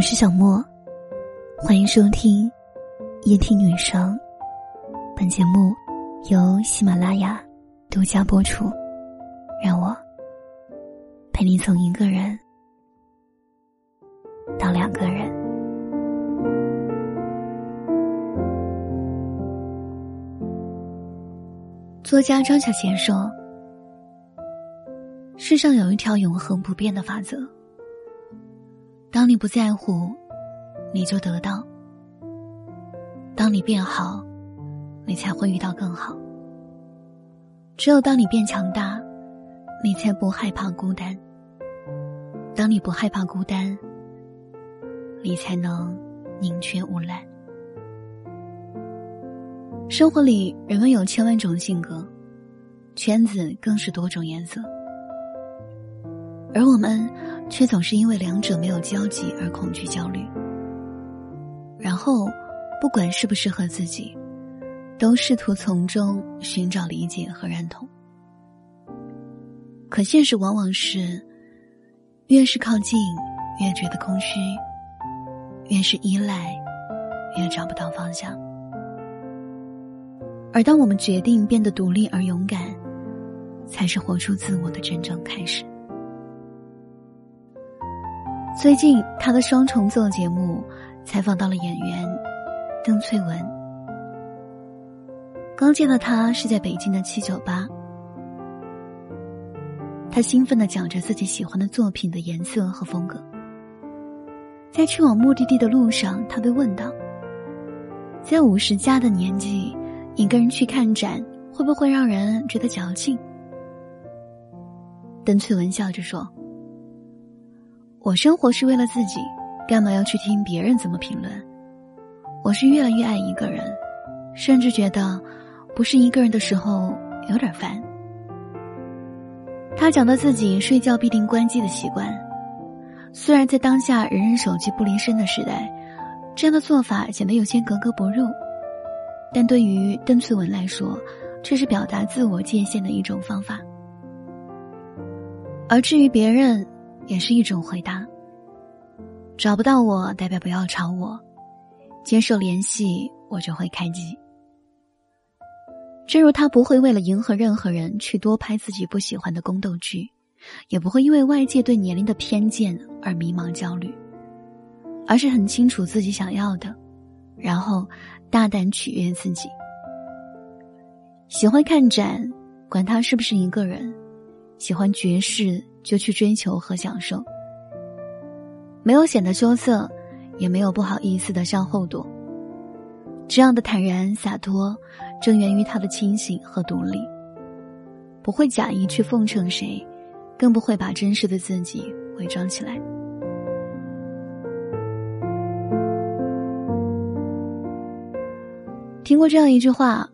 我是小莫，欢迎收听夜听女生。本节目由喜马拉雅独家播出。让我陪你从一个人到两个人。作家张小娴说：“世上有一条永恒不变的法则。”当你不在乎，你就得到；当你变好，你才会遇到更好。只有当你变强大，你才不害怕孤单；当你不害怕孤单，你才能宁缺毋滥。生活里，人们有千万种性格，圈子更是多种颜色，而我们。却总是因为两者没有交集而恐惧焦虑，然后不管适不适合自己，都试图从中寻找理解和认同。可现实往往是，越是靠近，越觉得空虚；越是依赖，越找不到方向。而当我们决定变得独立而勇敢，才是活出自我的真正开始。最近，他的双重奏节目采访到了演员邓萃雯。刚见到他是在北京的七九八，他兴奋的讲着自己喜欢的作品的颜色和风格。在去往目的地的路上，他被问到：“在五十加的年纪，一个人去看展，会不会让人觉得矫情？”邓萃雯笑着说。我生活是为了自己，干嘛要去听别人怎么评论？我是越来越爱一个人，甚至觉得不是一个人的时候有点烦。他讲到自己睡觉必定关机的习惯，虽然在当下人人手机不离身的时代，这样的做法显得有些格格不入，但对于邓萃雯来说，这是表达自我界限的一种方法。而至于别人，也是一种回答。找不到我，代表不要吵我；接受联系，我就会开机。正如他不会为了迎合任何人去多拍自己不喜欢的宫斗剧，也不会因为外界对年龄的偏见而迷茫焦虑，而是很清楚自己想要的，然后大胆取悦自己。喜欢看展，管他是不是一个人；喜欢爵士。就去追求和享受，没有显得羞涩，也没有不好意思的向后躲。这样的坦然洒脱，正源于他的清醒和独立。不会假意去奉承谁，更不会把真实的自己伪装起来。听过这样一句话：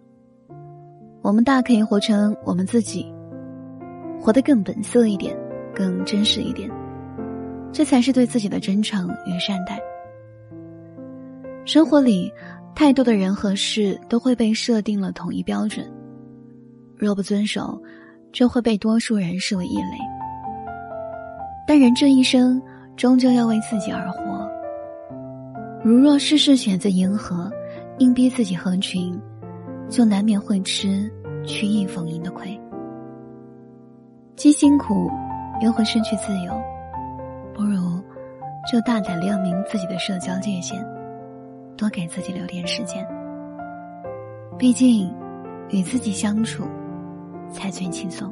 我们大可以活成我们自己，活得更本色一点。更真实一点，这才是对自己的真诚与善待。生活里，太多的人和事都会被设定了统一标准，若不遵守，就会被多数人视为异类。但人这一生，终究要为自己而活。如若事事选择迎合，硬逼自己合群，就难免会吃曲意逢迎的亏，既辛苦。又会失去自由，不如就大胆亮明自己的社交界限，多给自己留点时间。毕竟，与自己相处才最轻松。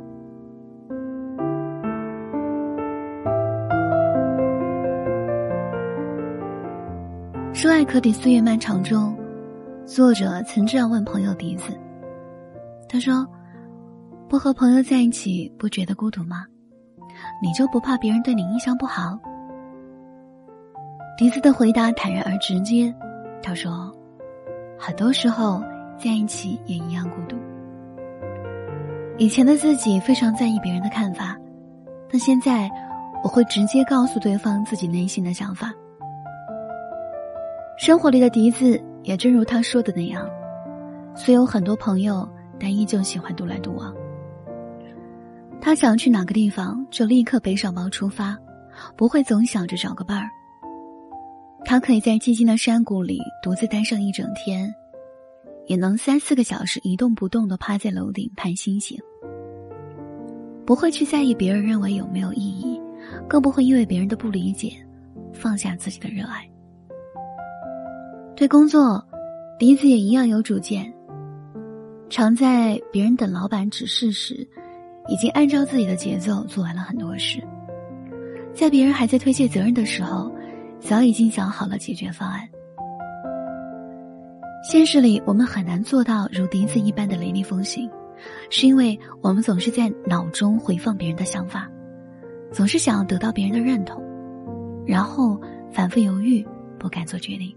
《说爱可抵岁月漫长》中，作者曾这样问朋友笛子：“他说，不和朋友在一起，不觉得孤独吗？”你就不怕别人对你印象不好？笛子的回答坦然而直接，他说：“很多时候在一起也一样孤独。以前的自己非常在意别人的看法，但现在我会直接告诉对方自己内心的想法。”生活里的笛子也正如他说的那样，虽有很多朋友，但依旧喜欢独来独往。他想去哪个地方，就立刻背上包出发，不会总想着找个伴儿。他可以在寂静的山谷里独自待上一整天，也能三四个小时一动不动的趴在楼顶看星星。不会去在意别人认为有没有意义，更不会因为别人的不理解放下自己的热爱。对工作，笛子也一样有主见。常在别人等老板指示时，已经按照自己的节奏做完了很多事；在别人还在推卸责任的时候，早已经想好了解决方案。现实里，我们很难做到如笛子一般的雷厉风行。是因为我们总是在脑中回放别人的想法，总是想要得到别人的认同，然后反复犹豫，不敢做决定，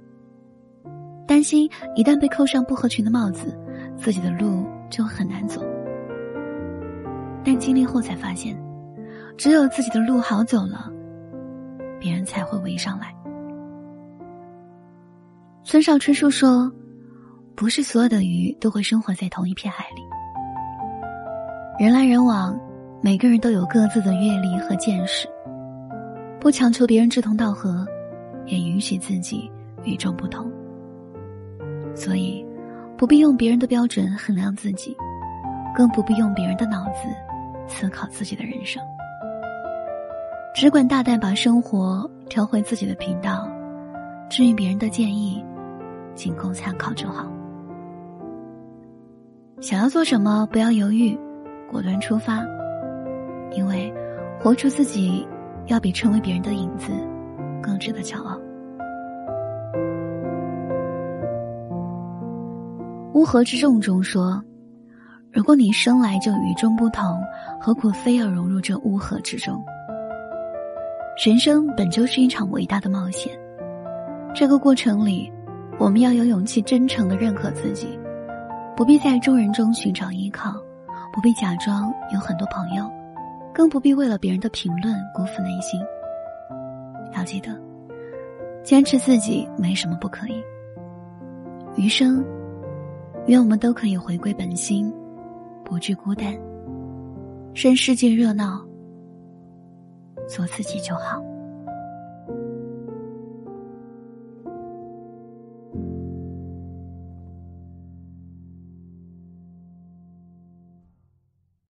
担心一旦被扣上不合群的帽子，自己的路就很难走。但经历后才发现，只有自己的路好走了，别人才会围上来。村上春树说：“不是所有的鱼都会生活在同一片海里。”人来人往，每个人都有各自的阅历和见识。不强求别人志同道合，也允许自己与众不同。所以，不必用别人的标准衡量自己，更不必用别人的脑子思考自己的人生。只管大胆把生活调回自己的频道，至于别人的建议，仅供参考就好。想要做什么，不要犹豫。果断出发，因为活出自己，要比成为别人的影子更值得骄傲。乌合之众中说：“如果你生来就与众不同，何苦非要融入这乌合之众？”人生本就是一场伟大的冒险，这个过程里，我们要有勇气，真诚的认可自己，不必在众人中寻找依靠。不必假装有很多朋友，更不必为了别人的评论辜负内心。要记得，坚持自己没什么不可以。余生，愿我们都可以回归本心，不惧孤单。任世界热闹，做自己就好。